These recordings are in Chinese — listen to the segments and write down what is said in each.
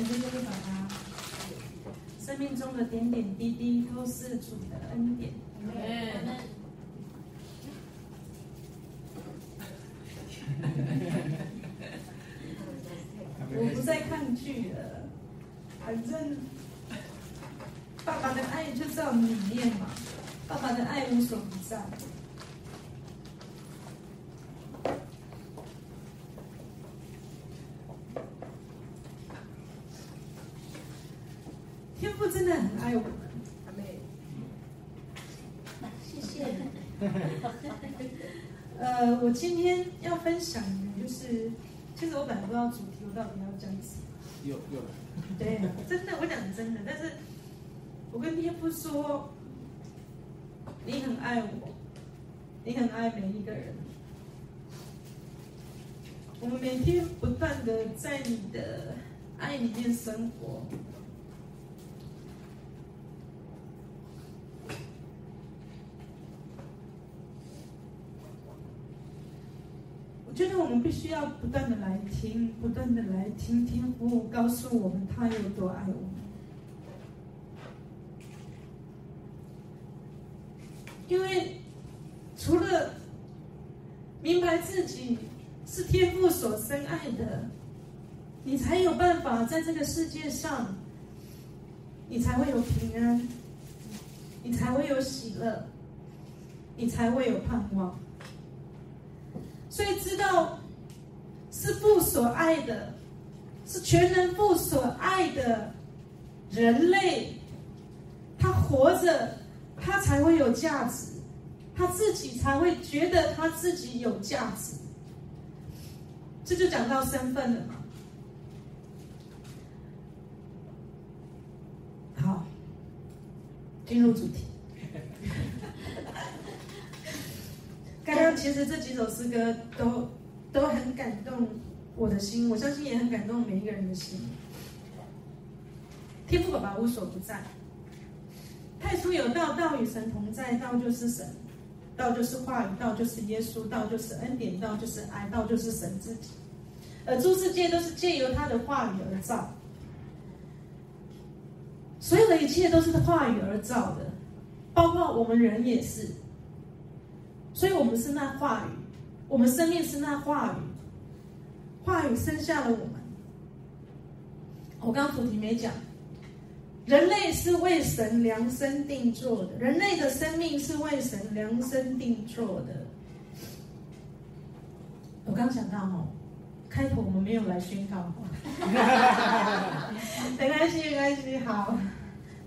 感谢耶和华，生命中的点点滴滴都是主的恩典。我不再抗拒了，反正爸爸的爱就在我们里面嘛，爸爸的爱无所不在。天父真的很爱我们，阿妹。谢谢。呃，我今天要分享的就是，其实我本来不知道主题，我到底要讲什么。又又来。对，真的，我讲真的，但是我跟天父说，你很爱我，你很爱每一个人。我们每天不断的在你的爱里面生活。我觉得我们必须要不断的来听，不断的来听天父告诉我们他有多爱我们。因为除了明白自己是天父所深爱的，你才有办法在这个世界上，你才会有平安，你才会有喜乐，你才会有盼望。所以知道是父所爱的，是全能父所爱的人类，他活着，他才会有价值，他自己才会觉得他自己有价值。这就讲到身份了嘛。好，进入主题。刚刚其实这几首诗歌都都很感动我的心，我相信也很感动每一个人的心。天父爸爸无所不在，太初有道，道与神同在，道就是神，道就是话语，道就是耶稣，道就是恩典，道就是爱，道就是神自己。而诸世界都是借由他的话语而造，所有的一切都是话语而造的，包括我们人也是。所以我们是那话语，我们生命是那话语，话语生下了我们。我刚刚主题没讲，人类是为神量身定做的，人类的生命是为神量身定做的。我刚想到哦，开头我们没有来宣告，没关系，没关系，好，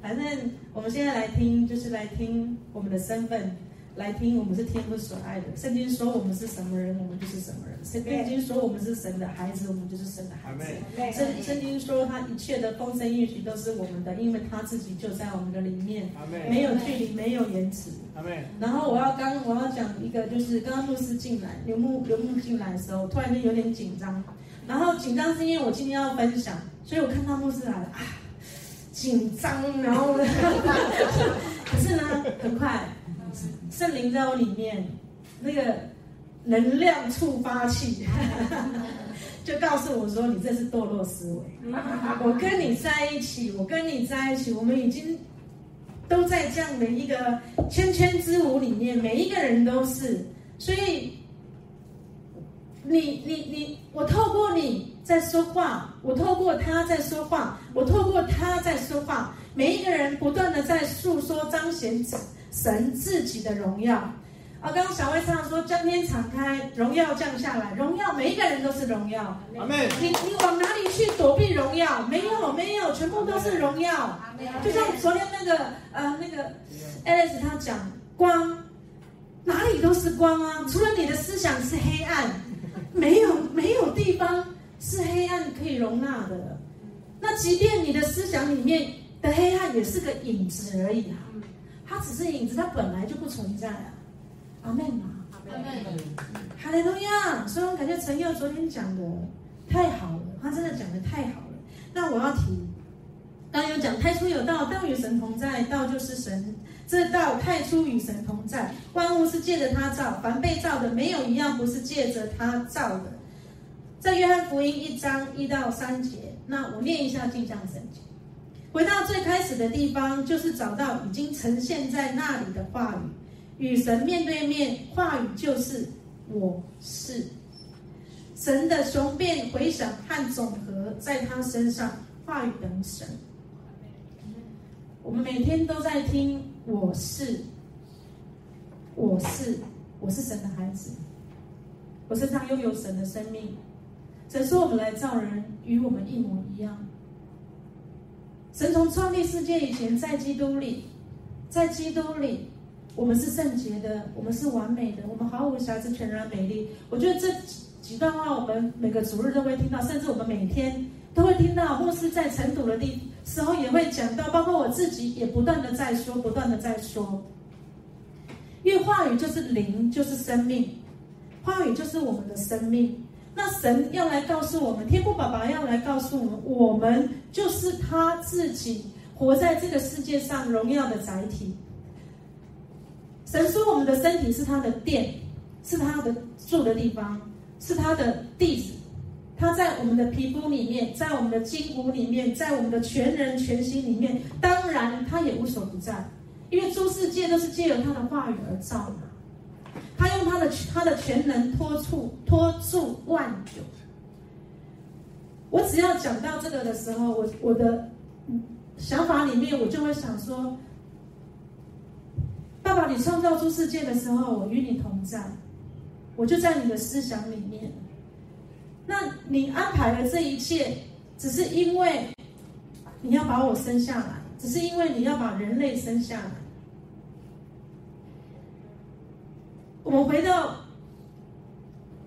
反正我们现在来听，就是来听我们的身份。来听，我们是天父所爱的。圣经说我们是什么人，我们就是什么人。圣经说我们是神的孩子，我们就是神的孩子。圣圣经说他一切的丰盛应许都是我们的，因为他自己就在我们的里面，没有距离，没有延迟。然后我要刚我要讲一个，就是刚刚牧师进来，刘牧刘牧进来的时候，突然间有点紧张。然后紧张是因为我今天要分享，所以我看到牧师来了啊，紧张，然后 可是呢，很快。圣灵在我里面，那个能量触发器，就告诉我说：“你这是堕落思维。”我跟你在一起，我跟你在一起，我们已经都在这样的一个圈圈之舞里面，每一个人都是。所以，你你你，我透过你在说话，我透过他在说话，我透过他在说话，每一个人不断的在诉说彰显神自己的荣耀啊！刚刚小薇唱说：“将天敞开，荣耀降下来，荣耀每一个人都是荣耀。”阿门。你你往哪里去躲避荣耀？没有没有，全部都是荣耀。就像昨天那个呃那个 Alice 他讲光，哪里都是光啊！除了你的思想是黑暗，没有没有地方是黑暗可以容纳的。那即便你的思想里面的黑暗也是个影子而已啊。它只是影子，他本来就不存在啊！阿门嘛，阿门，哈利路亚！所以我感觉陈佑昨天讲的太好了，他真的讲的太好了。那我要提，刚有讲太初有道，道与神同在，道就是神。这道太初与神同在，万物是借着他造，凡被造的没有一样不是借着他造的。在约翰福音一章一到三节，那我念一下镜像圣经。回到最开始的地方，就是找到已经呈现在那里的话语，与神面对面，话语就是我是。神的雄辩回响和总和在他身上，话语等神。我们每天都在听，我是，我是，我是神的孩子，我身上拥有神的生命。神说我们来造人，与我们一模一样。神从创立世界以前，在基督里，在基督里，我们是圣洁的，我们是完美的，我们毫无瑕疵，全然美丽。我觉得这几段话，我们每个主日都会听到，甚至我们每天都会听到，或是在晨读的地时候也会讲到，包括我自己也不断的在说，不断的在说。因为话语就是灵，就是生命，话语就是我们的生命。那神要来告诉我们，天父爸爸要来告诉我们，我们就是他自己活在这个世界上荣耀的载体。神说，我们的身体是他的殿，是他的住的地方，是他的地址。他在我们的皮肤里面，在我们的筋骨里面，在我们的全人全心里面。当然，他也无所不在，因为诸世界都是借由他的话语而造的。他用他的他的全能托住托住万有。我只要讲到这个的时候，我我的想法里面，我就会想说：爸爸，你创造出世界的时候，我与你同在，我就在你的思想里面。那你安排的这一切，只是因为你要把我生下来，只是因为你要把人类生下来。我们回到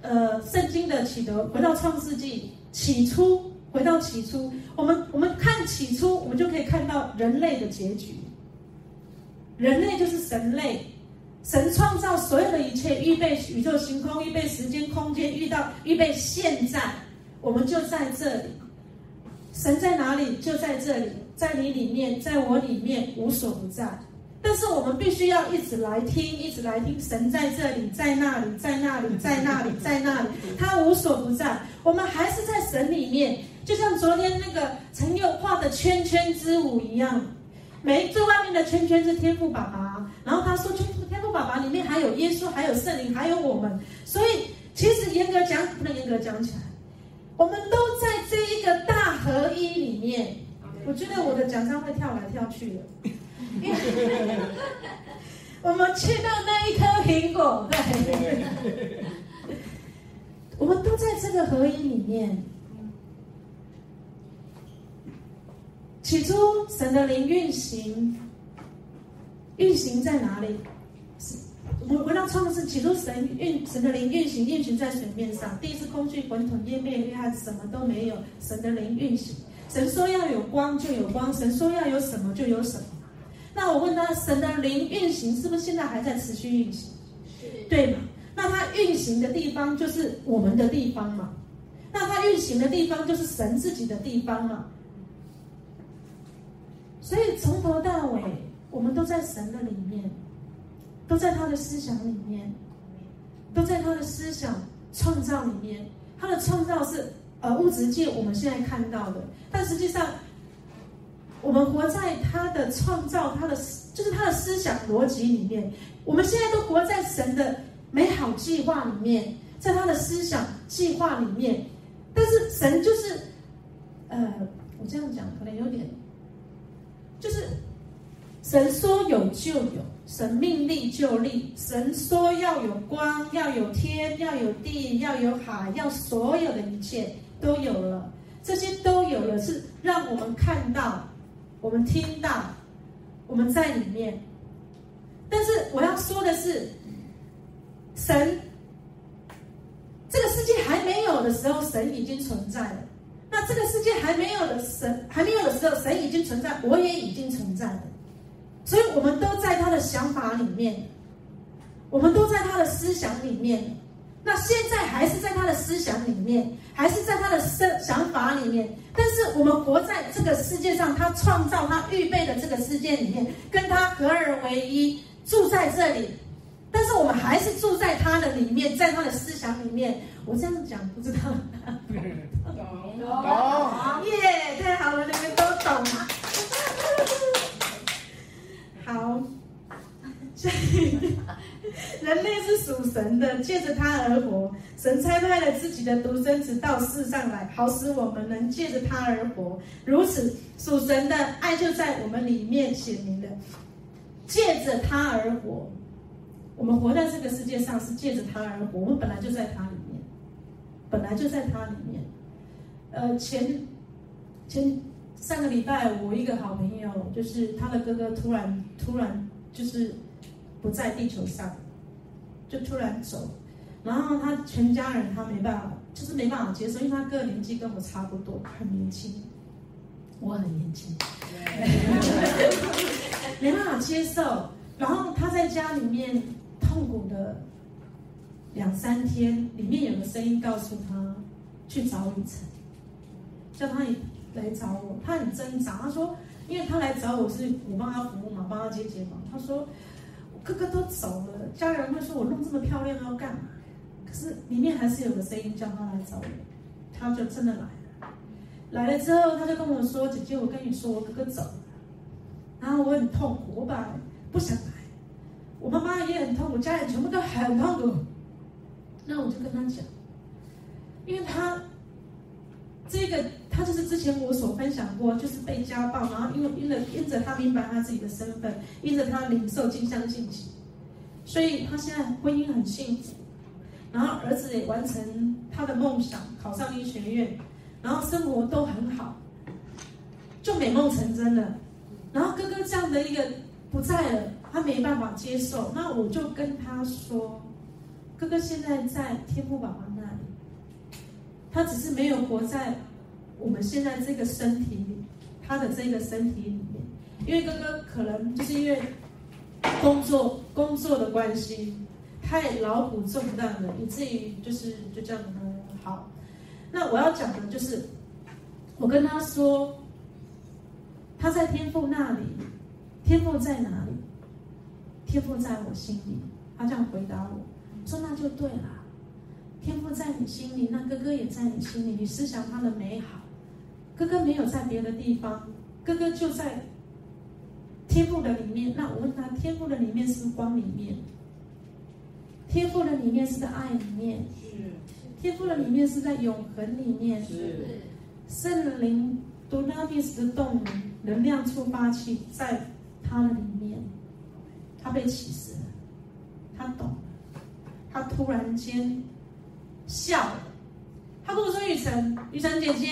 呃圣经的启德，回到创世纪起初，回到起初，我们我们看起初，我们就可以看到人类的结局。人类就是神类。神创造所有的一切，预备宇宙星空，预备时间空间，遇到预备现在，我们就在这里。神在哪里？就在这里，在你里面，在我里面，无所不在。但是我们必须要一直来听，一直来听。神在这里，在那里，在那里，在那里，在那里，他无所不在。我们还是在神里面，就像昨天那个陈佑画的圈圈之舞一样。每最外面的圈圈是天父爸爸，然后他说天赋天赋。爸爸里面还有耶稣，还有圣灵，还有我们，所以其实严格讲，不能严格讲起来，我们都在这一个大合一里面。我觉得我的奖章会跳来跳去的，我们吃到那一颗苹果，对，我们都在这个合一里面。起初，神的灵运行，运行在哪里？我们回到创世，起初神运神的灵运行，运行在水面上。第一次空气混沌，渊面黑暗，什么都没有。神的灵运行，神说要有光就有光，神说要有什么就有什么。那我问他，神的灵运行是不是现在还在持续运行？对吗？那它运行的地方就是我们的地方嘛？那它运行的地方就是神自己的地方嘛？所以从头到尾，我们都在神的里面。都在他的思想里面，都在他的思想创造里面。他的创造是呃物质界我们现在看到的，但实际上，我们活在他的创造，他的就是他的思想逻辑里面。我们现在都活在神的美好计划里面，在他的思想计划里面。但是神就是，呃，我这样讲可能有点，就是神说有就有。神命立就立，神说要有光，要有天，要有地，要有海，要所有的一切都有了，这些都有了，是让我们看到，我们听到，我们在里面。但是我要说的是，神这个世界还没有的时候，神已经存在了；那这个世界还没有的神还没有的时候，神已经存在，我也已经存在了。所以，我们都在他的想法里面，我们都在他的思想里面。那现在还是在他的思想里面，还是在他的思想法里面。但是，我们活在这个世界上，他创造、他预备的这个世界里面，跟他合而为一，住在这里。但是我们还是住在他的里面，在他的思想里面。我这样讲不知道，懂懂耶，太好了，你们都懂。好，所以 人类是属神的，借着他而活。神差派了自己的独生子到世上来，好使我们能借着他而活。如此，属神的爱就在我们里面显明了。借着他而活，我们活在这个世界上是借着他而活。我们本来就在他里面，本来就在他里面。呃，前前上个礼拜，我一个好朋友，就是他的哥哥，突然突然就是不在地球上，就突然走，然后他全家人他没办法，就是没办法接受，因为他哥年纪跟我差不多，很年轻，我很年轻。没办法接受，然后他在家里面痛苦的两三天，里面有个声音告诉他去找雨辰，叫他来找我。他很挣扎，他说，因为他来找我是我帮他服务嘛，帮他接睫毛。他说，我哥哥都走了，家人会说我弄这么漂亮要干嘛？可是里面还是有个声音叫他来找我，他就真的来了。来了之后，他就跟我说：“姐姐，我跟你说，我哥哥走了。”然后我很痛苦，我本来不想来，我妈妈也很痛苦，家人全部都很痛苦。那我就跟他讲，因为他这个他就是之前我所分享过，就是被家暴，然后因为因着因着他明白他自己的身份，因着他领受镜像信息，所以他现在婚姻很幸福，然后儿子也完成他的梦想，考上医学院，然后生活都很好，就美梦成真了。然后哥哥这样的一个不在了，他没办法接受。那我就跟他说，哥哥现在在天父爸爸那里，他只是没有活在我们现在这个身体里，他的这个身体里面。因为哥哥可能就是因为工作工作的关系，太劳苦重担了，以至于就是就这样很好。那我要讲的就是，我跟他说。他在天父那里，天父在哪里？天父在我心里。他这样回答我，说那就对了。天赋在你心里，那哥哥也在你心里。你思想他的美好，哥哥没有在别的地方，哥哥就在天赋的里面。那我问他，天赋的里面是光里面？天赋的里面是在爱里面？是。天赋的里面是在永恒里面？是。圣灵。多纳蒂斯的动能能量触发器在他的里面，他被启示了，他懂了，他突然间笑，他跟我说：“雨辰，雨辰姐姐，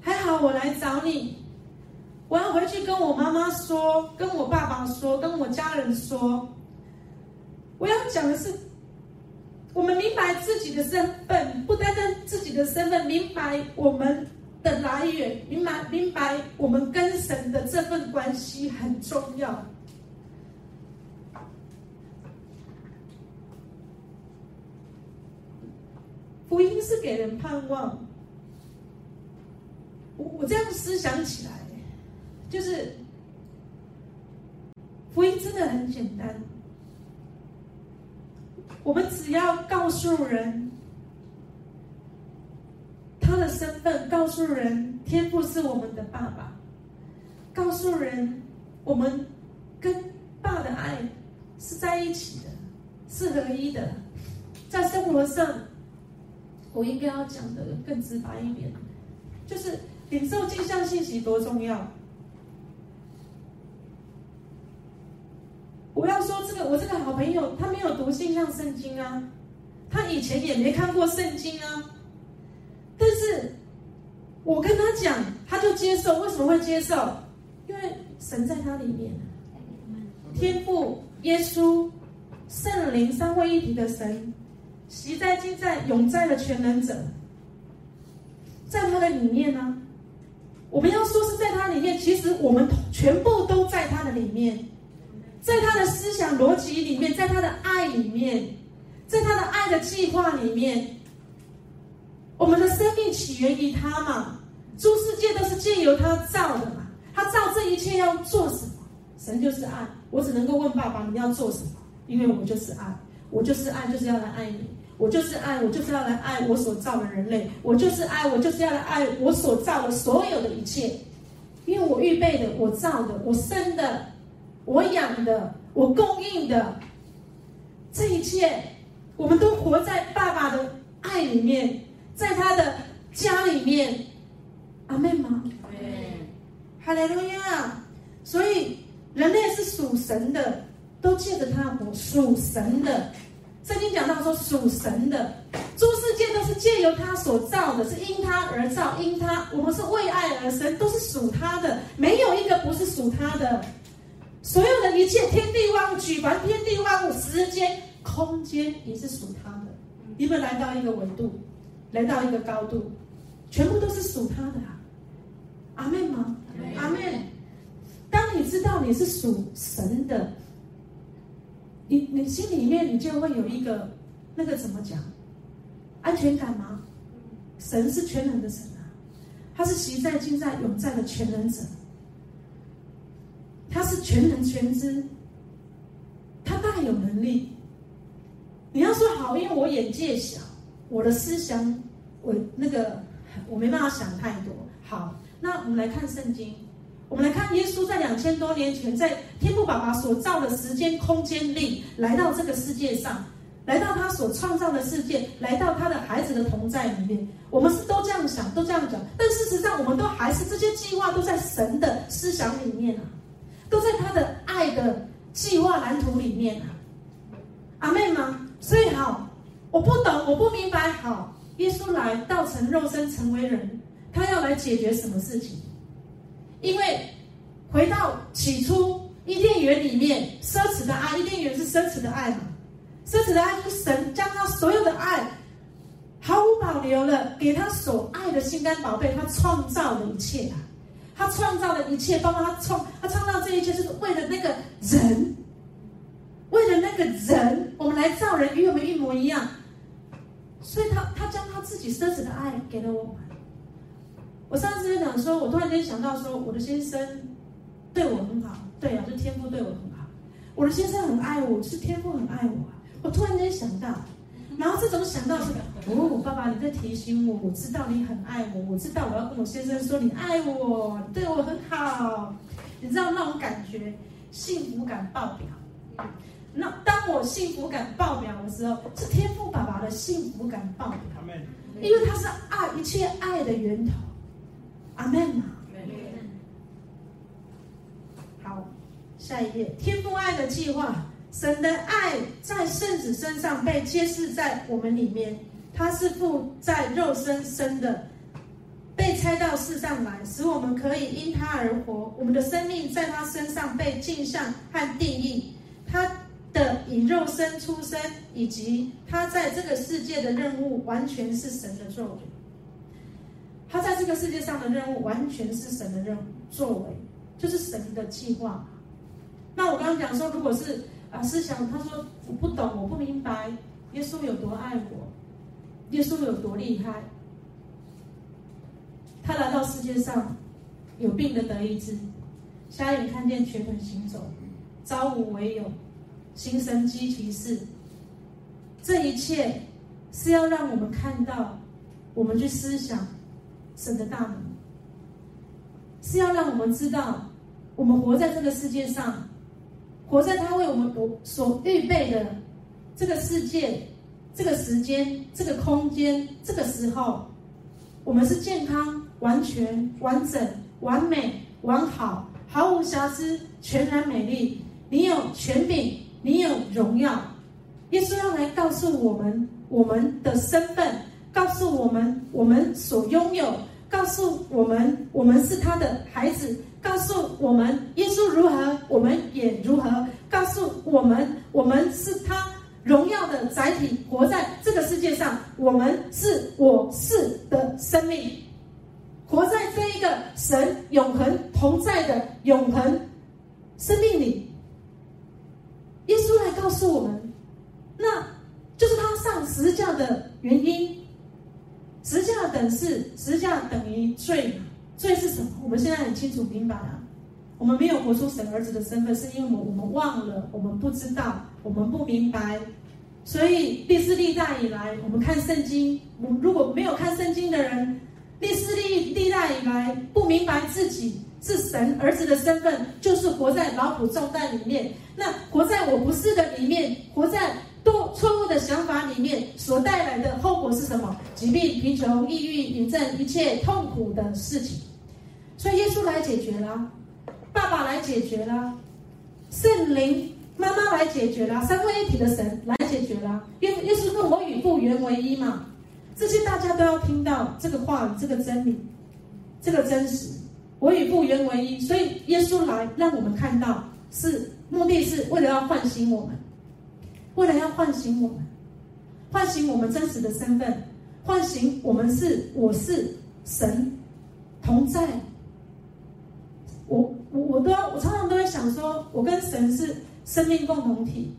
还好我来找你，我要回去跟我妈妈说，跟我爸爸说，跟我家人说，我要讲的是，我们明白自己的身份，不单单自己的身份，明白我们。”的来源，明白明白，我们跟神的这份关系很重要。福音是给人盼望。我我这样思想起来，就是福音真的很简单。我们只要告诉人。他的身份告诉人，天父是我们的爸爸，告诉人，我们跟爸的爱是在一起的，是合一的。在生活上，我应该要讲的更直白一点，就是领受镜像信息多重要。我要说这个，我这个好朋友他没有读镜像圣经啊，他以前也没看过圣经啊。但是，我跟他讲，他就接受。为什么会接受？因为神在他里面，天父、耶稣、圣灵三位一体的神，习在、今在、永在的全能者，在他的里面呢。我们要说是在他里面，其实我们全部都在他的里面，在他的思想逻辑里面，在他的爱里面，在他的爱的计划里面。我们的生命起源于他嘛，诸世界都是借由他造的嘛。他造这一切要做什么？神就是爱。我只能够问爸爸：你要做什么？因为我就是爱。我就是爱，就是要来爱你。我就是爱，我就是要来爱我所造的人类。我就是爱，我就是要来爱我所造的所有的一切。因为我预备的，我造的，我生的，我养的，我供应的，这一切，我们都活在爸爸的爱里面，在他的家里面。阿妹吗？哈利路亚。所以人类是属神的，都借着他活，属神的。讲到说，属神的诸世界都是借由他所造的，是因他而造，因他我们是为爱而生，都是属他的，没有一个不是属他的。所有的一切天地万物，举凡天地万物，时间、空间也是属他的。你们来到一个维度，来到一个高度，全部都是属他的啊！阿门吗？阿门。当你知道你是属神的。你你心里面你就会有一个那个怎么讲安全感吗？神是全能的神啊，他是昔在今在永在的全能者，他是全能全知，他大有能力。你要说好，因为我眼界小，我的思想我那个我没办法想太多。好，那我们来看圣经。我们来看耶稣在两千多年前，在天父爸爸所造的时间空间里，来到这个世界上，来到他所创造的世界，来到他的孩子的同在里面。我们是都这样想，都这样讲，但事实上，我们都还是这些计划都在神的思想里面啊，都在他的爱的计划蓝图里面啊。阿妹吗？所以好，我不懂，我不明白。好，耶稣来道成肉身，成为人，他要来解决什么事情？因为回到起初伊甸园里面，奢侈的爱，伊甸园是奢侈的爱嘛？奢侈的爱就是神将他所有的爱毫无保留的给他所爱的心肝宝贝，他创造的一切啊，他创造的一切，包括他创他创造这一切，是为了那个人，为了那个人，我们来造人与我们一模一样，所以他他将他自己奢侈的爱给了我们。我上次在讲说，我突然间想到说，我的先生对我很好，对啊，就天父对我很好。我的先生很爱我，就是天父很爱我。我突然间想到，然后这种想到是，哦，爸爸你在提醒我，我知道你很爱我，我知道我要跟我先生说你爱我，对我很好，你知道那种感觉，幸福感爆表。那当我幸福感爆表的时候，是天父爸爸的幸福感爆表，因为他是爱一切爱的源头。阿门嘛，好，下一页，天父爱的计划，神的爱在圣子身上被揭示在我们里面。他是父在肉身生的，被拆到世上来，使我们可以因他而活。我们的生命在他身上被镜像和定义。他的以肉身出生，以及他在这个世界的任务，完全是神的作为。他在这个世界上的任务，完全是神的任务作为，就是神的计划。那我刚刚讲说，如果是啊思想，他说我不懂，我不明白，耶稣有多爱我，耶稣有多厉害。他来到世界上，有病的得医治，瞎眼看见，瘸腿行走，招无为有，行神迹奇事。这一切是要让我们看到，我们去思想。神的大能是要让我们知道，我们活在这个世界上，活在他为我们所预备的这个世界、这个时间、这个空间、这个时候，我们是健康、完全、完整、完美、完好、毫无瑕疵、全然美丽。你有权柄，你有荣耀。耶稣要来告诉我们我们的身份。告诉我们，我们所拥有；告诉我们，我们是他的孩子；告诉我们，耶稣如何，我们也如何；告诉我们，我们是他荣耀的载体，活在这个世界上。我们是我是的生命，活在这一个神永恒同在的永恒生命里。耶稣来告诉我们，那就是他上十字架的原因。十字架等式，十字架等于罪，罪是什么？我们现在很清楚明白啊。我们没有活出神儿子的身份，是因为我们忘了，我们不知道，我们不明白，所以历史历代以来，我们看圣经，我如果没有看圣经的人，历史历历代以来不明白自己是神儿子的身份，就是活在老虎重担里面。那活在我不是的里面，活在多错误的想法里面，所带来的后果是什么？疾病、贫穷、抑郁、引症，一切痛苦的事情。所以耶稣来解决了，爸爸来解决了，圣灵妈妈来解决了，三位一体的神来解决了。耶耶稣说：“我与父原为一嘛。”这些大家都要听到这个话，这个真理，这个真实。我与父原为一，所以耶稣来让我们看到，是目的是为了要唤醒我们，为了要唤醒我们，唤醒我们真实的身份，唤醒我们是我是神同在。我我我都要，我常常都在想说，我跟神是生命共同体，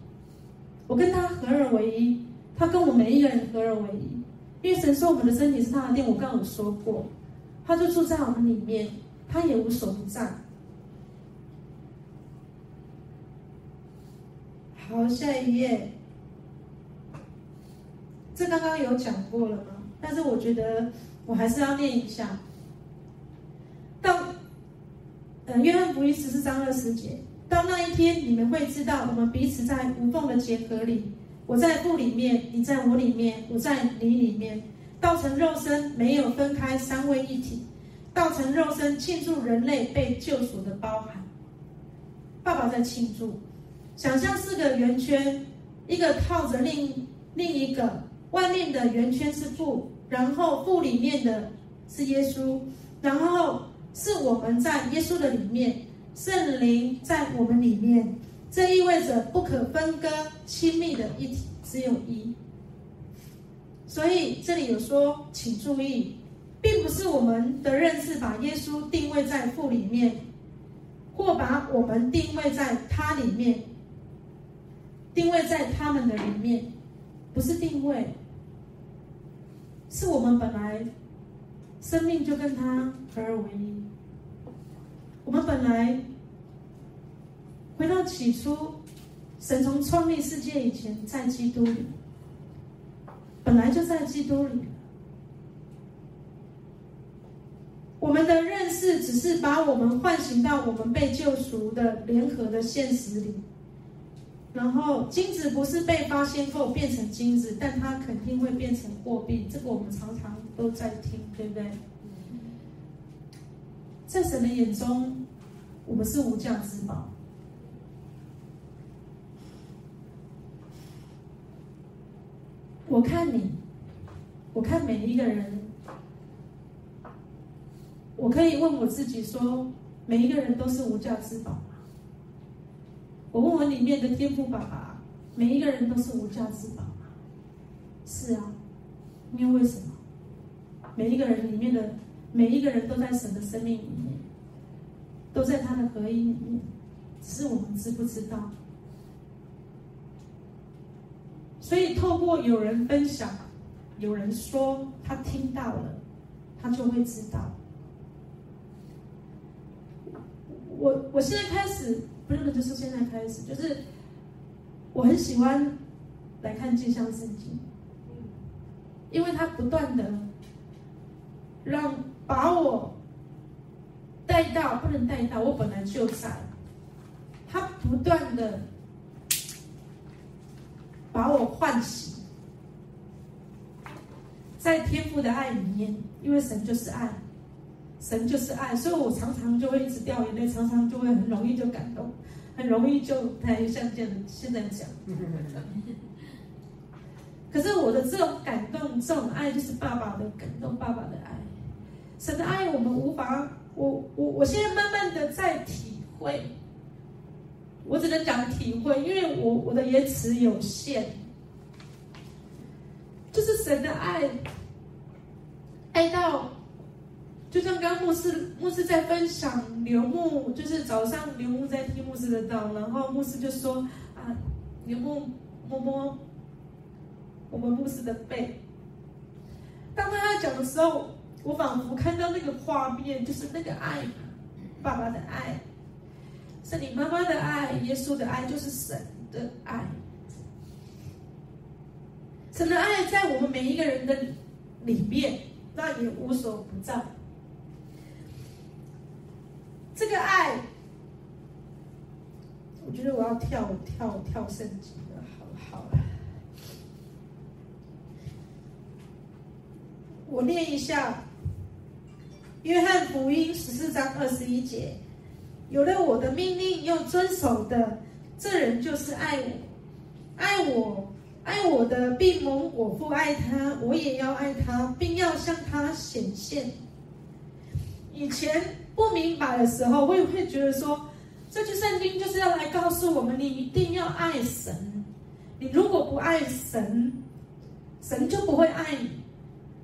我跟他合而为一，他跟我每一个人合而为一，因为神说我们的身体是他的殿，我刚刚有说过，他就住在我们里面，他也无所不在。好，下一页，这刚刚有讲过了吗？但是我觉得我还是要念一下，到。嗯，约翰福音十四章二十节，到那一天，你们会知道我们彼此在无缝的结合里。我在父里面，你在我里面，我在你里面，道成肉身，没有分开，三位一体。道成肉身，庆祝人类被救赎的包含。爸爸在庆祝，想象四个圆圈，一个套着另另一个，外面的圆圈是父，然后父里面的是耶稣，然后。是我们在耶稣的里面，圣灵在我们里面，这意味着不可分割、亲密的一体，只有一。所以这里有说，请注意，并不是我们的认识把耶稣定位在父里面，或把我们定位在他里面，定位在他们的里面，不是定位，是我们本来生命就跟他合而为一。我们本来回到起初，神从创立世界以前，在基督里，本来就在基督里。我们的认识只是把我们唤醒到我们被救赎的联合的现实里。然后金子不是被发现后变成金子，但它肯定会变成货币。这个我们常常都在听，对不对？在神的眼中，我们是无价之宝。我看你，我看每一个人，我可以问我自己说：每一个人都是无价之宝？我问我里面的天父爸爸：每一个人都是无价之宝吗？是啊，因为为什么？每一个人里面的。每一个人都在神的生命里面，都在他的合一里面，只是我们知不知道？所以透过有人分享，有人说他听到了，他就会知道。我我现在开始，不是就是现在开始，就是我很喜欢来看镜像圣经，因为他不断的让。把我带到，不能带到，我本来就在。他不断的把我唤醒，在天父的爱里面，因为神就是爱，神就是爱，所以我常常就会一直掉眼泪，常常就会很容易就感动，很容易就太像这样现在讲。可是我的这种感动，这种爱，就是爸爸的感动，爸爸的爱。神的爱，我们无法，我我我现在慢慢的在体会，我只能讲体会，因为我我的言辞有限，就是神的爱，爱到，就像刚牧师牧师在分享刘牧，就是早上刘牧在听牧师的道，然后牧师就说啊，刘牧摸摸我们牧师的背，当他在讲的时候。我仿佛看到那个画面，就是那个爱，爸爸的爱，是你妈妈的爱，耶稣的爱，就是神的爱。神的爱在我们每一个人的里面，那也无所不在。这个爱，我觉得我要跳跳跳升级了，好好了。我念一下《约翰福音》十四章二十一节：“有了我的命令又遵守的，这人就是爱我，爱我，爱我的，并蒙我父爱他，我也要爱他，并要向他显现。”以前不明白的时候，会会觉得说，这句圣经就是要来告诉我们，你一定要爱神。你如果不爱神，神就不会爱你。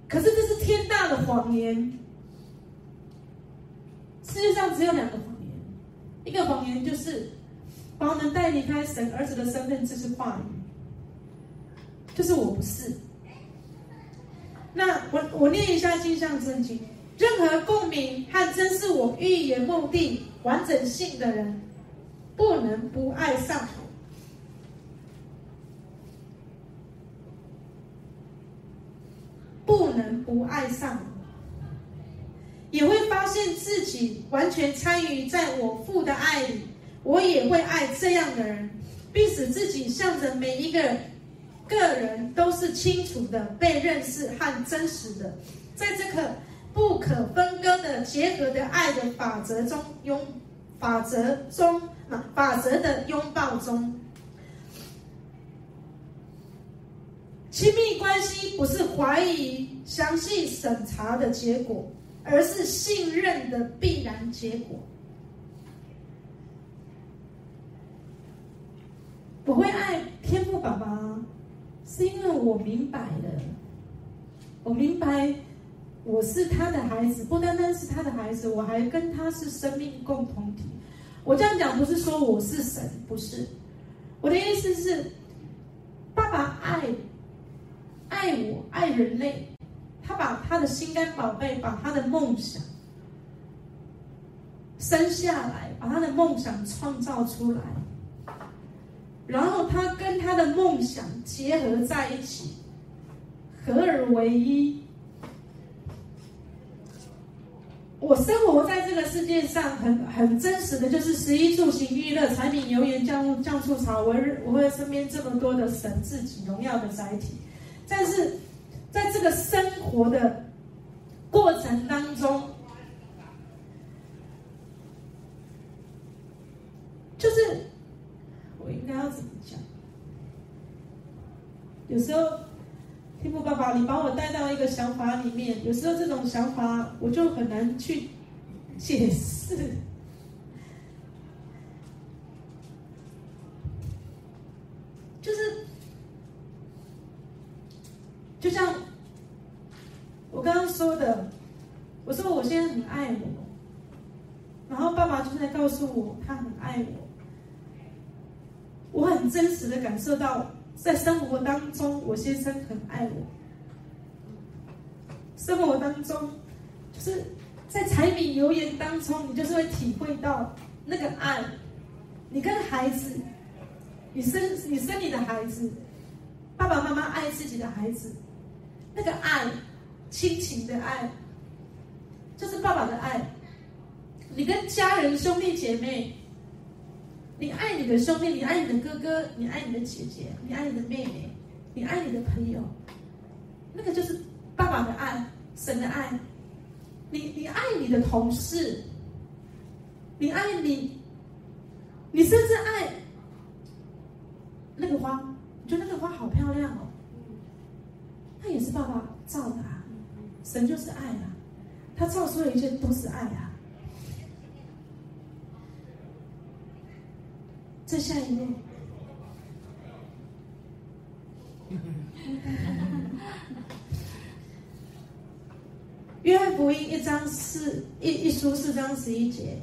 可是这是天大的谎言。世界上只有两个谎言，一个谎言就是把我们带离开神儿子的身份，这是话语，就是我不是。那我我念一下镜像圣经，任何共鸣和真是我预言目的完整性的人，不能不爱上。不能不爱上，也会发现自己完全参与在我父的爱里。我也会爱这样的人，并使自己向着每一个个人都是清楚的被认识和真实的，在这个不可分割的结合的爱的法则中拥法则中啊法则的拥抱中。亲密关系不是怀疑、详细审查的结果，而是信任的必然结果。我会爱天赋爸爸，是因为我明白了，我明白我是他的孩子，不单单是他的孩子，我还跟他是生命共同体。我这样讲不是说我是神，不是，我的意思是，爸爸爱。爱我，爱人类，他把他的心肝宝贝，把他的梦想生下来，把他的梦想创造出来，然后他跟他的梦想结合在一起，合而为一。我生活在这个世界上很，很真实的就是食衣住行娱乐、柴米油盐酱酱醋茶，我我会身边这么多的神自己荣耀的载体。但是，在这个生活的过程当中，就是我应该要怎么讲？有时候，父爸爸，你把我带到一个想法里面，有时候这种想法我就很难去解释。就是就像我刚刚说的，我说我现在很爱我，然后爸爸就在告诉我他很爱我，我很真实的感受到在生活当中我先生很爱我，生活当中就是在柴米油盐当中，你就是会体会到那个爱，你跟孩子，你生你生你的孩子，爸爸妈妈爱自己的孩子。那个爱，亲情的爱，就是爸爸的爱。你跟家人、兄弟姐妹，你爱你的兄弟，你爱你的哥哥，你爱你的姐姐，你爱你的妹妹，你爱你的朋友，那个就是爸爸的爱，神的爱。你你爱你的同事，你爱你，你甚至爱那个花，你觉得那个花好漂亮哦。他也是爸爸造的啊，神就是爱啊，他造所有一切都是爱啊。再下一位，约翰福音一章四一一书四章十一节，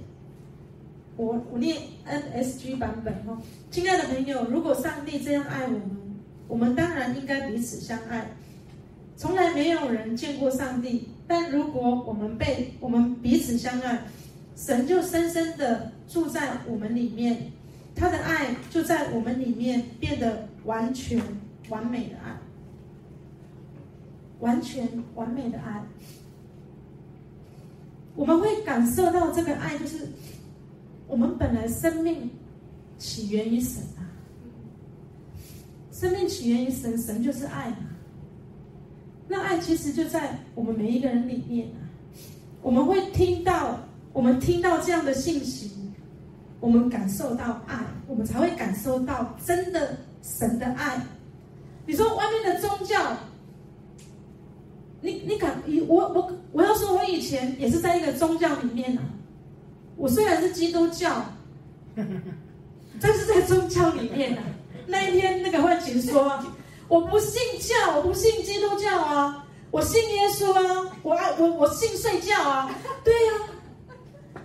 我我念 NSG 版本哦，亲爱的朋友，如果上帝这样爱我们，我们当然应该彼此相爱。从来没有人见过上帝，但如果我们被我们彼此相爱，神就深深的住在我们里面，他的爱就在我们里面变得完全完美的爱。完全完美的爱。我们会感受到这个爱，就是我们本来生命起源于神啊，生命起源于神，神就是爱嘛。那爱其实就在我们每一个人里面啊。我们会听到，我们听到这样的信息，我们感受到爱，我们才会感受到真的神的爱。你说外面的宗教。你你敢？我我我要说，我以前也是在一个宗教里面呢、我虽然是基督教，但是在宗教里面呢、那一天那个会警说，我不信教，我不信基督教啊，我信耶稣啊，我爱我我信睡觉啊，对呀、啊，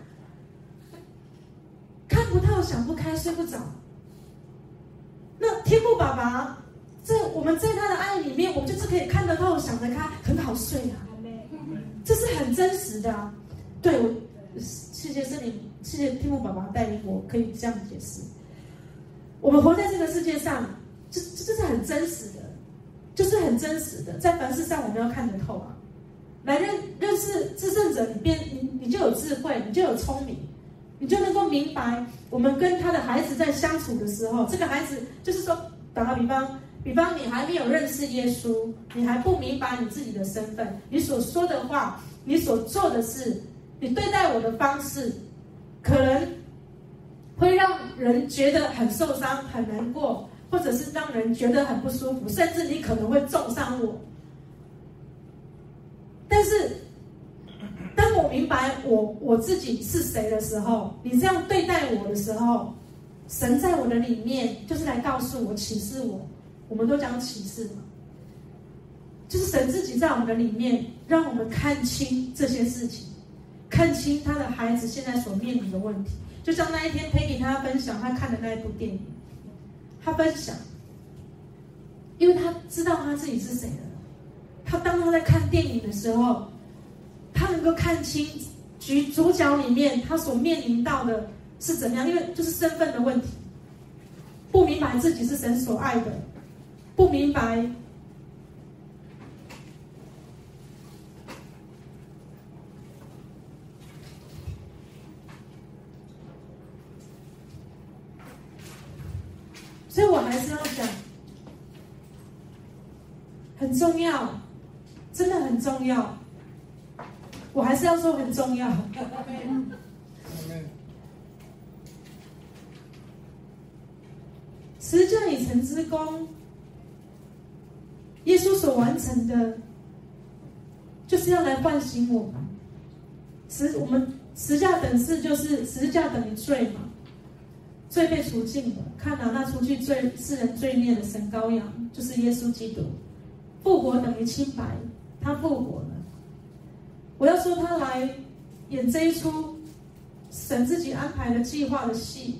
看不到，想不开，睡不着。那天父爸爸。在我们在他的爱里面，我们就是可以看得透、想得开，很好睡啊。这是很真实的、啊。对，我谢谢圣灵，谢谢天父爸爸带领我，可以这样解释。我们活在这个世界上，这这这是很真实的，就是很真实的。在凡事上，我们要看得透啊。来认认识至圣者，你变你你就有智慧，你就有聪明，你就能够明白，我们跟他的孩子在相处的时候，这个孩子就是说，打个比方。比方你还没有认识耶稣，你还不明白你自己的身份，你所说的话，你所做的事，你对待我的方式，可能会让人觉得很受伤、很难过，或者是让人觉得很不舒服，甚至你可能会重伤我。但是，我明白我我自己是谁的时候，你这样对待我的时候，神在我的里面就是来告诉我、启示我。我们都讲启示嘛，就是神自己在我们的里面，让我们看清这些事情，看清他的孩子现在所面临的问题。就像那一天陪给他分享他看的那一部电影，他分享，因为他知道他自己是谁了。他当他在看电影的时候，他能够看清主主角里面他所面临到的是怎样，因为就是身份的问题，不明白自己是神所爱的。不明白，所以我还是要讲，很重要，真的很重要。我还是要说很重要。十字架已成之功。耶稣所完成的，就是要来唤醒我们。十我们十架等式就是十架等于罪嘛，罪被除尽了。看到那除去罪世人罪孽的神羔羊，就是耶稣基督。复活等于清白，他复活了。我要说他来演这一出神自己安排的计划的戏，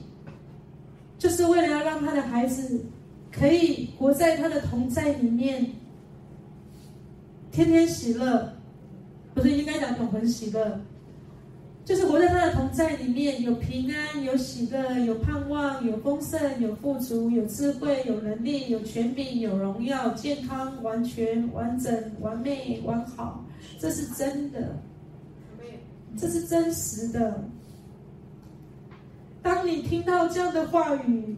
就是为了要让他的孩子。可以活在他的同在里面，天天喜乐，不是应该讲永恒喜乐，就是活在他的同在里面，有平安，有喜乐，有盼望，有丰盛，有富足，有智慧，有能力，有权柄，有荣耀，健康，完全，完整，完美，完好，这是真的，这是真实的。当你听到这样的话语。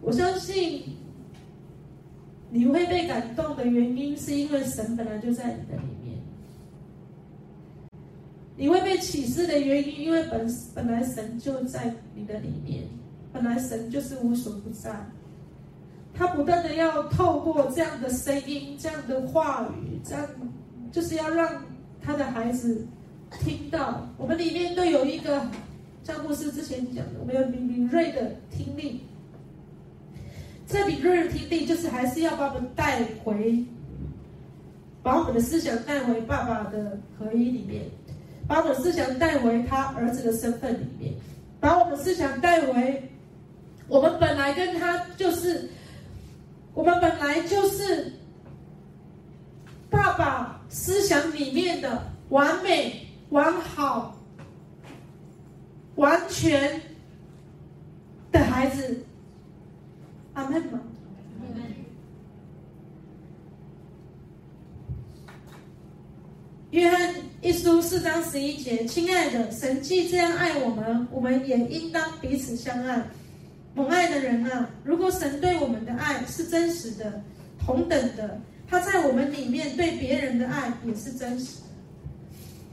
我相信你会被感动的原因，是因为神本来就在你的里面。你会被启示的原因，因为本本来神就在你的里面，本来神就是无所不在。他不断的要透过这样的声音、这样的话语，这样就是要让他的孩子听到。我们里面都有一个，像牧师之前讲的，我们有敏敏锐的听力。这敏锐的听力就是还是要把我们带回，把我们的思想带回爸爸的合一里面，把我们的思想带回他儿子的身份里面，把我们的思想带回我们本来跟他就是，我们本来就是爸爸思想里面的完美、完好、完全的孩子。阿门吗？约翰一书四章十一节，亲爱的，神既这样爱我们，我们也应当彼此相爱。蒙爱的人啊，如果神对我们的爱是真实的、同等的，他在我们里面对别人的爱也是真实的。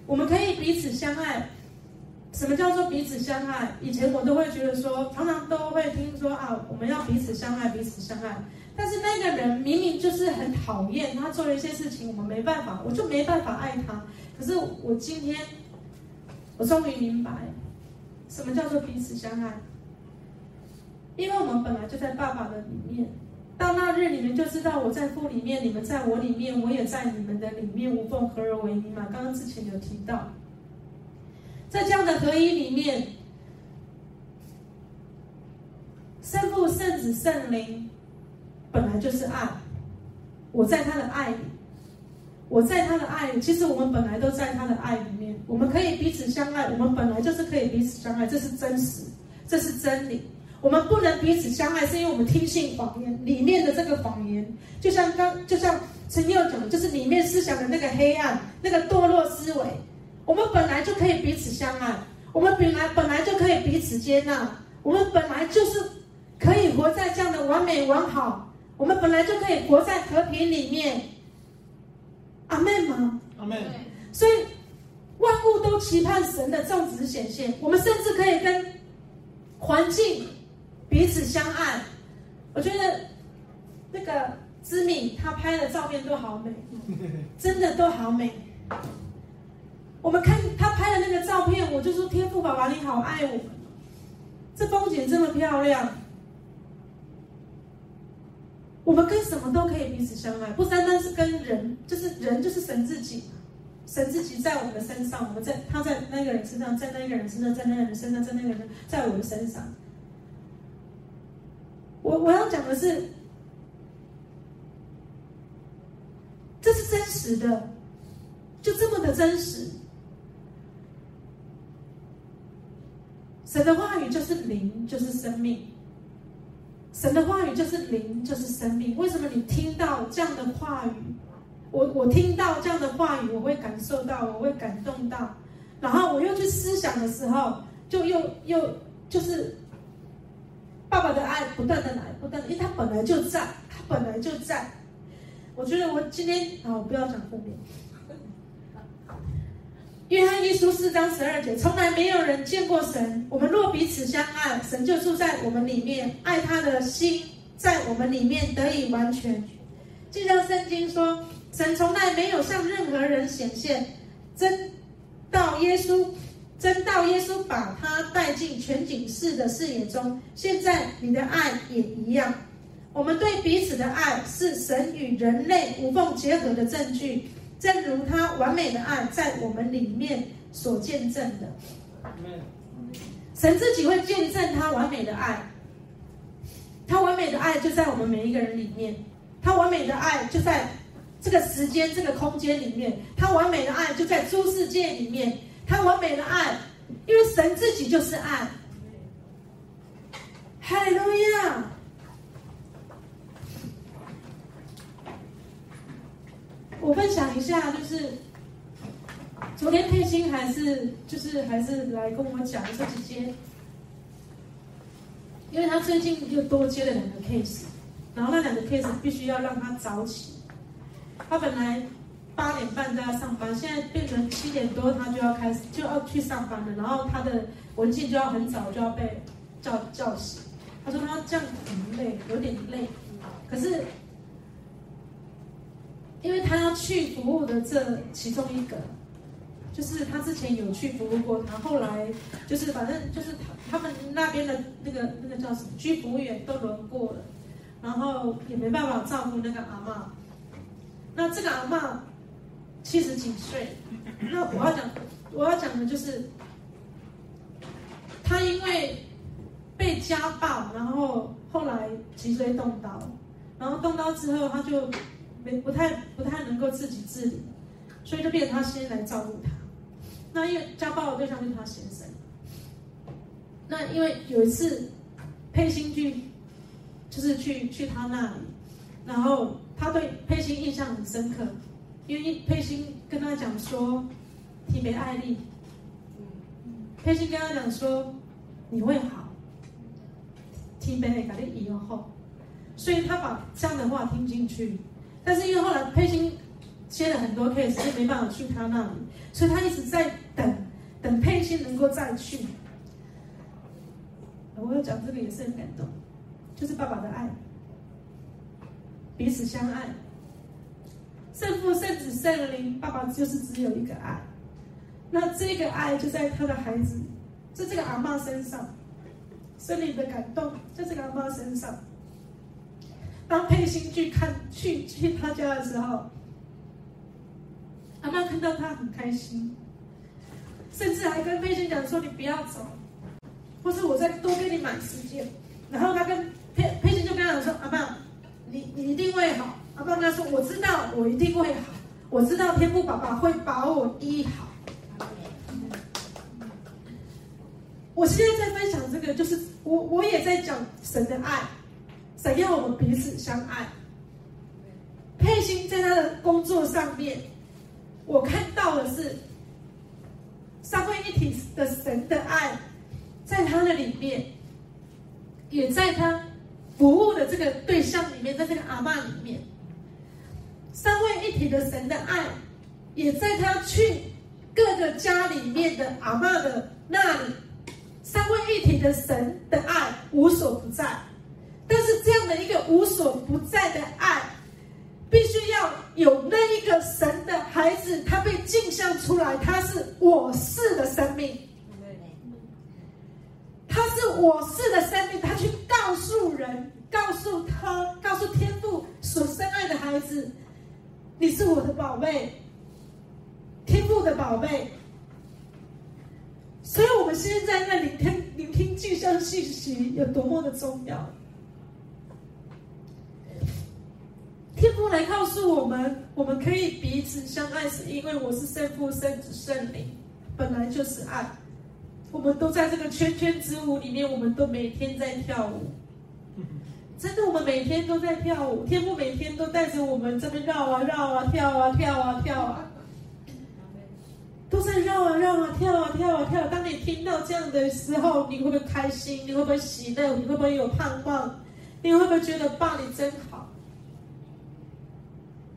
我们可以彼此相爱。什么叫做彼此相爱？以前我都会觉得说，常常都会听说啊，我们要彼此相爱，彼此相爱。但是那个人明明就是很讨厌，他做了一些事情，我们没办法，我就没办法爱他。可是我今天，我终于明白，什么叫做彼此相爱。因为我们本来就在爸爸的里面，到那日你们就知道我在父里面，你们在我里面，我也在你们的里面，无缝合而为一嘛。刚刚之前有提到。在这样的合一里面，圣父、圣子、圣灵本来就是爱。我在他的爱里，我在他的爱里。其实我们本来都在他的爱里面，我们可以彼此相爱。我们本来就是可以彼此相爱，这是真实，这是真理。我们不能彼此相爱，是因为我们听信谎言里面的这个谎言。就像刚，就像陈佑讲的，就是里面思想的那个黑暗，那个堕落思维。我们本来就可以彼此相爱，我们本来本来就可以彼此接纳，我们本来就是可以活在这样的完美完好，我们本来就可以活在和平里面。阿门吗？阿门。所以万物都期盼神的众子显现，我们甚至可以跟环境彼此相爱。我觉得那个知敏他拍的照片都好美，真的都好美。我们看他拍的那个照片，我就说天父爸爸你好爱我们，这风景这么漂亮，我们跟什么都可以彼此相爱，不单单是跟人，就是人就是神自己，神自己在我们的身上，我们在他在那个人身上，在那个人身上，在那个人身上，在那个人在我们身上。我我要讲的是，这是真实的，就这么的真实。神的话语就是灵，就是生命。神的话语就是灵，就是生命。为什么你听到这样的话语，我我听到这样的话语，我会感受到，我会感动到，然后我又去思想的时候，就又又就是爸爸的爱不断的来，不断，因为他本来就在，他本来就在。我觉得我今天啊，我不要讲负面。约翰一书四章十二节，从来没有人见过神。我们若彼此相爱，神就住在我们里面，爱他的心在我们里面得以完全。就像圣经说，神从来没有向任何人显现，真到耶稣，真到耶稣把他带进全景式的视野中。现在你的爱也一样。我们对彼此的爱是神与人类无缝结合的证据。正如他完美的爱在我们里面所见证的，神自己会见证他完美的爱，他完美的爱就在我们每一个人里面，他完美的爱就在这个时间、这个空间里面，他完美的爱就在诸世界里面，他完美的爱，因为神自己就是爱，哈利路亚。我分享一下，就是昨天佩欣还是就是还是来跟我讲这几件，因为他最近又多接了两个 case，然后那两个 case 必须要让他早起，他本来八点半就要上班，现在变成七点多他就要开始就要去上班了，然后他的文件就要很早就要被叫叫醒，他说他这样很累，有点累，可是。因为他要去服务的这其中一个，就是他之前有去服务过他，后来就是反正就是他他们那边的那个那个叫什么居服务员都轮过了，然后也没办法照顾那个阿嬷。那这个阿嬷七十几岁，那我要讲我要讲的就是，他因为被家暴，然后后来脊椎动刀，然后动刀之后他就。没不太不太能够自己自理，所以就变成他先来照顾他。那因为家暴的对象就是他先生。那因为有一次佩欣去，就是去去他那里，然后他对佩欣印象很深刻，因为佩欣跟他讲说，提别爱丽，佩欣跟他讲说，你会好，提别爱丽以后，所以他把这样的话听进去，但是因为后来佩欣接了很多 case，没办法去他那里，所以他一直在等，等佩欣能够再去。我要讲这个也是很感动，就是爸爸的爱，彼此相爱。圣父、圣子、圣灵，爸爸就是只有一个爱。那这个爱就在他的孩子，在这个阿嬷身上，圣灵的感动在这个阿嬷身上。当佩欣去看去去他家的时候，阿妈看到他很开心，甚至还跟佩欣讲说：“你不要走，或是我再多给你买时间。”然后他跟佩佩欣就跟他讲说：“阿妈，你你一定会好。”阿爸跟他说：“我知道，我一定会好。我知道天父爸爸会把我医好。”我现在在分享这个，就是我我也在讲神的爱，神要我们彼此相爱。佩欣在他的工作上面，我看到的是三位一体的神的爱，在他的里面，也在他服务的这个对象里面，在这个阿嬷里面。三位一体的神的爱，也在他去各个家里面的阿嬷的那里。三位一体的神的爱无所不在，但是这样的一个无所不在的爱，必须要有那一个神的孩子，他被镜像出来，他是我是的生命，他是我是的生命，他去告诉人，告诉他，告诉天父所深爱的孩子。你是我的宝贝，天父的宝贝，所以我们现在在聆听聆听镜像信息有多么的重要。天父来告诉我们，我们可以彼此相爱，是因为我是圣父、圣子、圣灵，本来就是爱。我们都在这个圈圈之舞里面，我们都每天在跳舞。真的，我们每天都在跳舞，天父每天都带着我们这边绕啊绕啊跳啊跳啊跳啊，都在绕啊绕啊跳啊跳啊跳。当你听到这样的时候，你会不会开心？你会不会喜乐？你会不会有盼望？你会不会觉得爸你真好？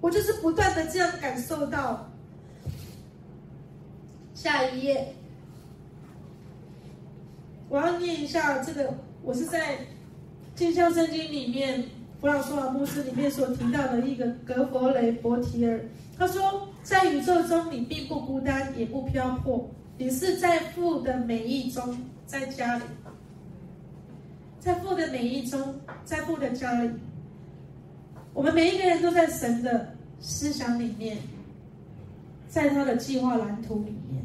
我就是不断的这样感受到。下一页，我要念一下这个，我是在。镜像圣经里面，弗朗索瓦牧师里面所提到的一个格弗雷伯提尔，他说，在宇宙中你并不孤单，也不漂泊，你是在父的美意中，在家里，在父的美意中，在父的家里，我们每一个人都在神的思想里面，在他的计划蓝图里面。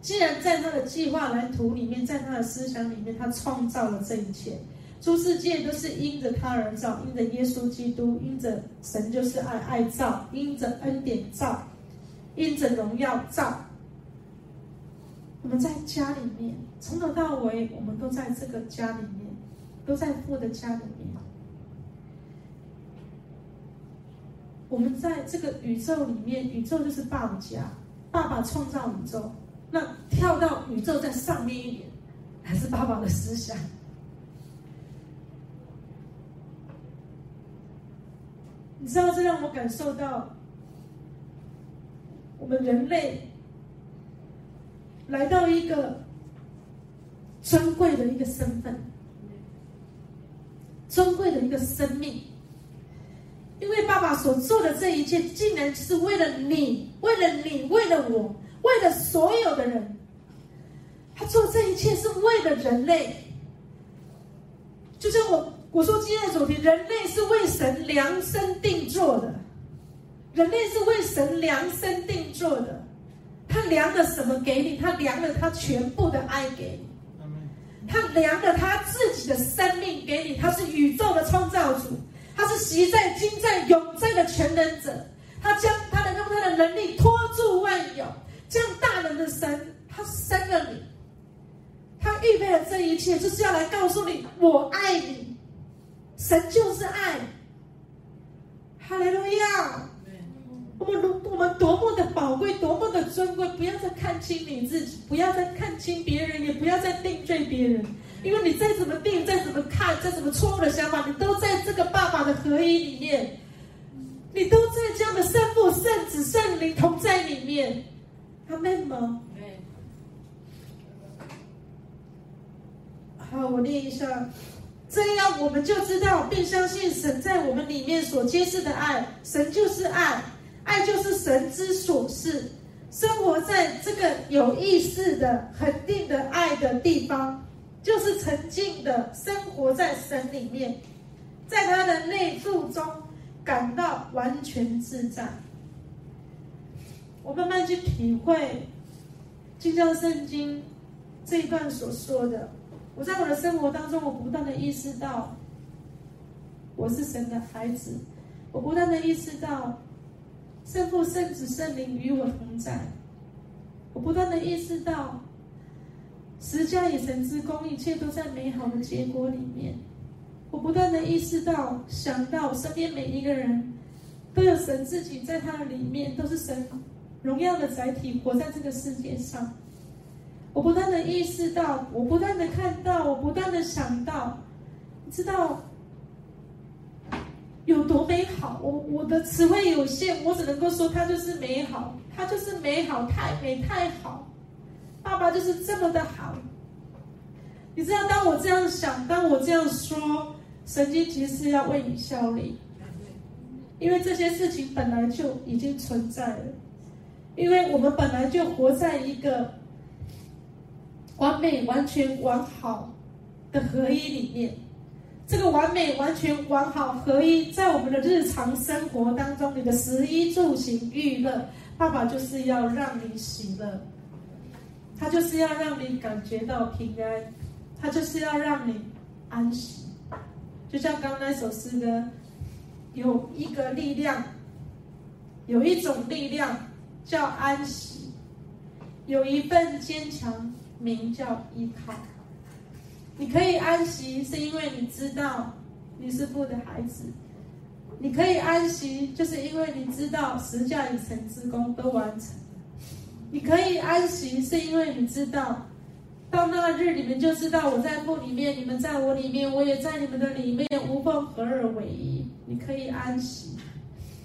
既然在他的计划蓝图里面，在他的思想里面，他创造了这一切。诸世界都是因着他而造，因着耶稣基督，因着神就是爱爱造，因着恩典造，因着荣耀造。我们在家里面，从头到尾，我们都在这个家里面，都在父的家里面。我们在这个宇宙里面，宇宙就是爸爸家，爸爸创造宇宙。那跳到宇宙在上面一点，还是爸爸的思想。你知道，这让我感受到，我们人类来到一个尊贵的一个身份，尊贵的一个生命。所做的这一切，竟然是为了你，为了你，为了我，为了所有的人。他做这一切是为了人类，就像我。我说今天的主题，人类是为神量身定做的，人类是为神量身定做的。他量了什么给你？他量了他全部的爱给你，他量了他自己的生命给你。他是宇宙的创造主，他是习在、今在、永在的全能者。他将他的用他的能力托住万有，这样大能的神，他生了你，他预备了这一切，就是要来告诉你，我爱你。神就是爱，哈利路亚！我们如我们多么的宝贵，多么的尊贵！不要再看清你自己，不要再看清别人，也不要再定罪别人。因为你再怎么定，再怎么看，再怎么错误的想法，你都在这个爸爸的合一里面，你都在这样的圣父、圣子、圣灵同在里面。阿门吗？好，我念一下。这样我们就知道并相信神在我们里面所揭示的爱，神就是爱，爱就是神之所是。生活在这个有意识的、恒定的爱的地方，就是沉浸的生活在神里面，在他的内住中感到完全自在。我慢慢去体会《金教圣经》这一段所说的。我在我的生活当中，我不断的意识到，我是神的孩子，我不断的意识到，圣父、圣子、圣灵与我同在，我不断的意识到，十架以神之功，一切都在美好的结果里面。我不断的意识到，想到身边每一个人，都有神自己在他的里面，都是神荣耀的载体，活在这个世界上。我不断的意识到，我不断的看到，我不断的想到，你知道有多美好。我我的词汇有限，我只能够说它就是美好，它就是美好，太美太好。爸爸就是这么的好。你知道，当我这样想，当我这样说，神迹奇事要为你效力，因为这些事情本来就已经存在了，因为我们本来就活在一个。完美、完全、完好的合一里面，这个完美、完全、完好合一，在我们的日常生活当中，你的食衣住行娱乐，爸爸就是要让你喜乐，他就是要让你感觉到平安，他就是要让你安息。就像刚刚那首诗歌，有一个力量，有一种力量叫安息，有一份坚强。名叫依靠，你可以安息，是因为你知道你是父的孩子；你可以安息，就是因为你知道十架以成之功都完成；你可以安息，是因为你知道到那日你们就知道我在父里面，你们在我里面，我也在你们的里面，无缝合而为一。你可以安息，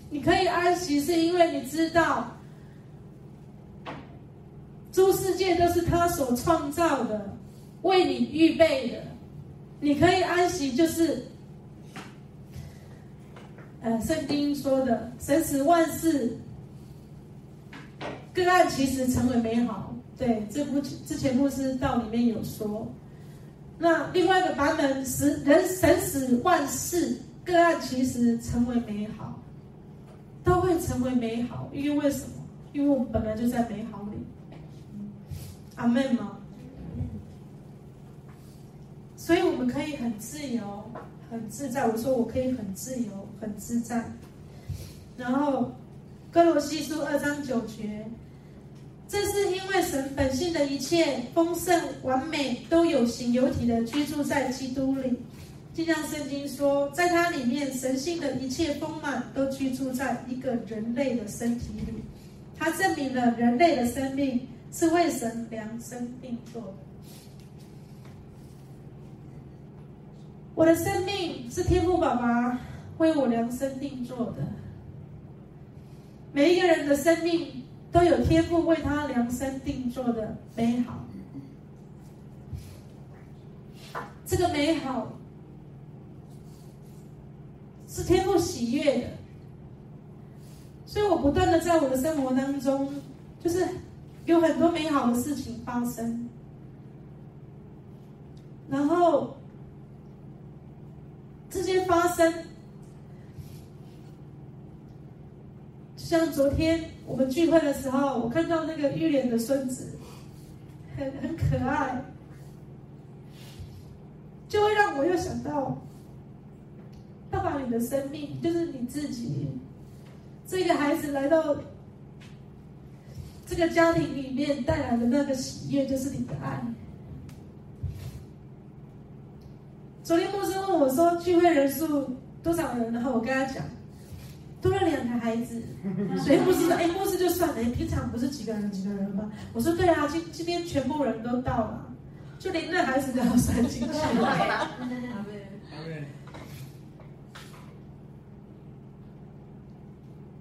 你可以安息，是因为你知道。诸世界都是他所创造的，为你预备的，你可以安息，就是，呃，圣经说的，神使万事个案其实成为美好。对，这部之前牧师道里面有说。那另外一个版本，使人神使万事个案其实成为美好，都会成为美好，因为为什么？因为我们本来就在美好里。阿门吗？所以我们可以很自由、很自在。我说我可以很自由、很自在。然后，歌罗西书二章九节，这是因为神本性的一切丰盛、完美，都有形有体的居住在基督里。就像圣经说，在他里面，神性的一切丰满都居住在一个人类的身体里。他证明了人类的生命。是为神量身定做的。我的生命是天父爸爸为我量身定做的。每一个人的生命都有天赋为他量身定做的美好。这个美好是天赋喜悦的，所以我不断的在我的生活当中，就是。有很多美好的事情发生，然后这些发生，像昨天我们聚会的时候，我看到那个玉莲的孙子，很很可爱，就会让我又想到，爸爸，你的生命就是你自己，这个孩子来到。这个家庭里面带来的那个喜悦，就是你的爱。昨天牧师问我说：“聚会人数多少人？”然后我跟他讲：“多了两个孩子，所以牧师说：“哎，牧师就算了，哎，平常不是几个人几个人吗？”我说：“对啊，今今天全部人都到了，就连那孩子都要算进去。”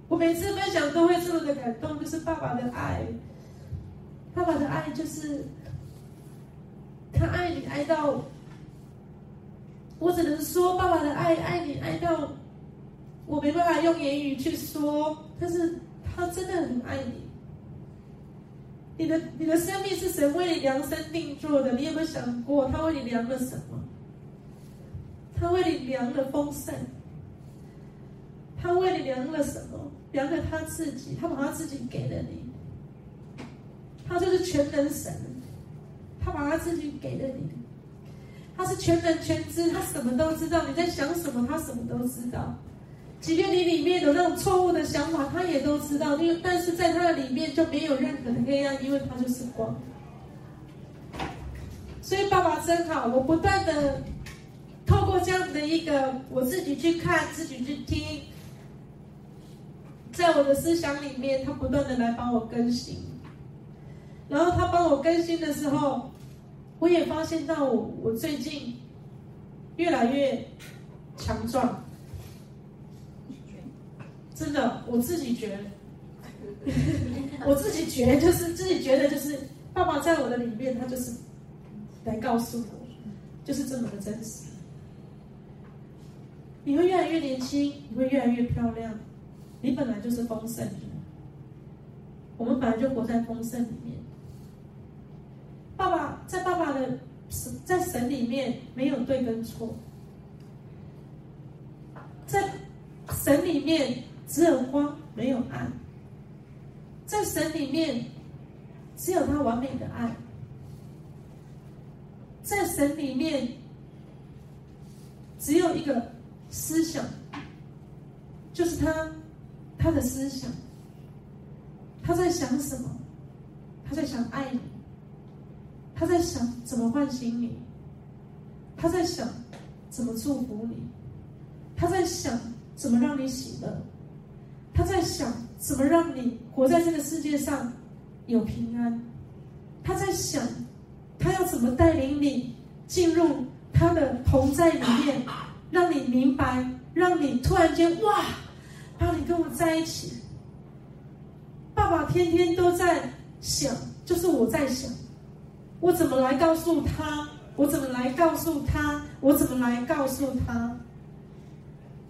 我每次分享都会这么的感动，就是爸爸的爱，爸爸的爱就是他爱你爱到，我只能说爸爸的爱爱你爱到。我没办法用言语去说，但是他真的很爱你。你的你的生命是神为你量身定做的，你有没有想过，他为你量了什么？他为你量了丰盛，他为你量了什么？量了他自己，他把他自己给了你。他就是全能神，他把他自己给了你。他是全能全知，他什么都知道，你在想什么，他什么都知道。即便你里面有那种错误的想法，他也都知道。因为但是在他的里面就没有任何的黑暗，因为他就是光。所以爸爸真好，我不断的透过这样子的一个，我自己去看，自己去听，在我的思想里面，他不断的来帮我更新。然后他帮我更新的时候，我也发现到我我最近越来越强壮。真的，我自己觉，我自己觉就是自己觉得就是爸爸在我的里面，他就是来告诉我，就是这么的真实。你会越来越年轻，你会越来越漂亮，你本来就是丰盛的。我们本来就活在丰盛里面。爸爸在爸爸的在神里面没有对跟错，在神里面。只有光，没有暗。在神里面，只有他完美的爱。在神里面，只有一个思想，就是他，他的思想。他在想什么？他在想爱你。他在想怎么唤醒你。他在想怎么祝福你。他在想怎么让你喜乐。他在想怎么让你活在这个世界上有平安，他在想他要怎么带领你进入他的同在里面，让你明白，让你突然间哇，爸，你跟我在一起。爸爸天天都在想，就是我在想，我怎么来告诉他？我怎么来告诉他？我怎么来告诉他？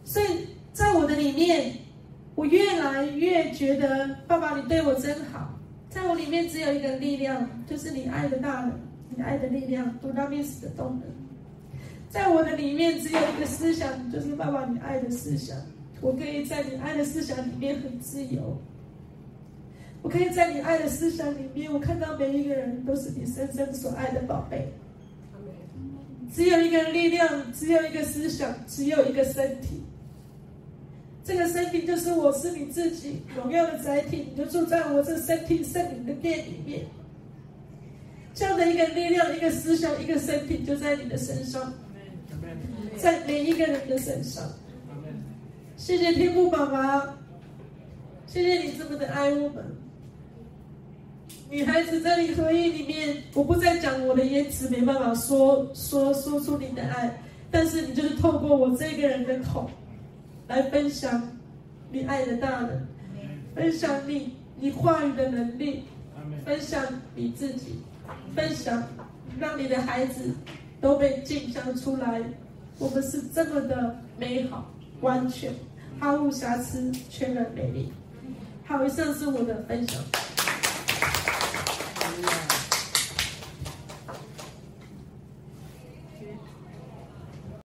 所以在我的里面。我越来越觉得，爸爸，你对我真好。在我里面只有一个力量，就是你爱的大能，你爱的力量，独当一时的动能。在我的里面只有一个思想，就是爸爸，你爱的思想。我可以在你爱的思想里面很自由。我可以在你爱的思想里面，我看到每一个人都是你深深所爱的宝贝。只有一个力量，只有一个思想，只有一个身体。这个身体就是我，是你自己荣耀的载体，你就住在我这身体圣灵的殿里面。这样的一个力量、一个思想、一个身体，就在你的身上，在每一个人的身上。谢谢天父爸爸，谢谢你这么的爱我们。女孩子在你合一里面，我不再讲我的言辞，没办法说说说出你的爱，但是你就是透过我这个人的口。来分享你爱的大人，分享你你话语的能力，分享你自己，分享让你的孩子都被镜像出来。我们是这么的美好、完全、毫无瑕疵、全然美丽。好，以上是我的分享。